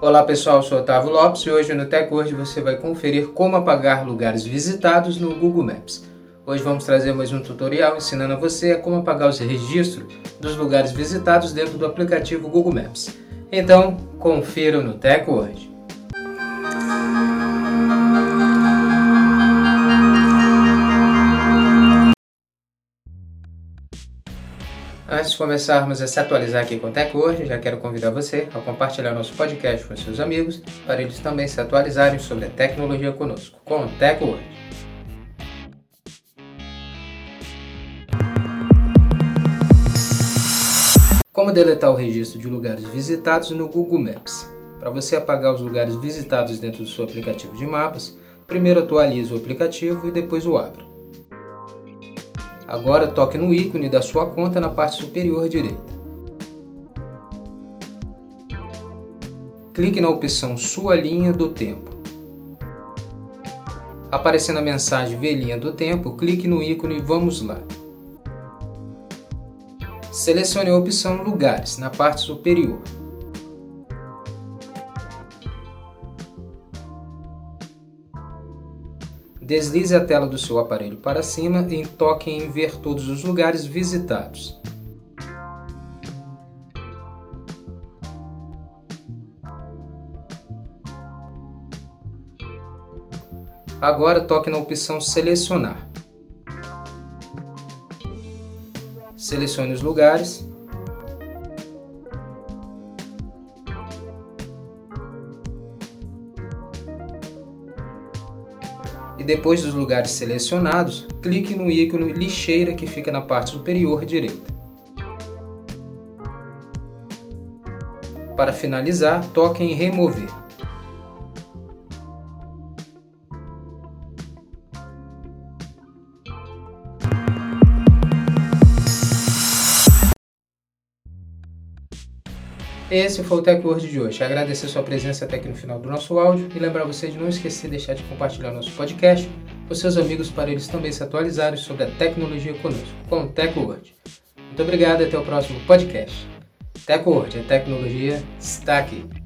Olá pessoal, sou Otávio Lopes e hoje no TechWord você vai conferir como apagar lugares visitados no Google Maps. Hoje vamos trazer mais um tutorial ensinando a você a como apagar os registros dos lugares visitados dentro do aplicativo Google Maps. Então, confira no TechWord. Antes de começarmos a se atualizar aqui com o TechWord, já quero convidar você a compartilhar nosso podcast com seus amigos, para eles também se atualizarem sobre a tecnologia conosco, com o TechWord. Como deletar o registro de lugares visitados no Google Maps? Para você apagar os lugares visitados dentro do seu aplicativo de mapas, primeiro atualize o aplicativo e depois o abra. Agora toque no ícone da sua conta na parte superior direita. Clique na opção Sua linha do tempo. Aparecendo a mensagem Ver linha do tempo, clique no ícone Vamos lá. Selecione a opção Lugares na parte superior. Deslize a tela do seu aparelho para cima e toque em ver todos os lugares visitados. Agora toque na opção Selecionar. Selecione os lugares e depois dos lugares selecionados, clique no ícone lixeira que fica na parte superior direita. Para finalizar, toque em remover. Esse foi o TechWord de hoje. Agradecer sua presença até aqui no final do nosso áudio e lembrar você de não esquecer de deixar de compartilhar nosso podcast com seus amigos para eles também se atualizarem sobre a tecnologia conosco, com o TechWord. Muito obrigado e até o próximo podcast. TechWord, a tecnologia está aqui.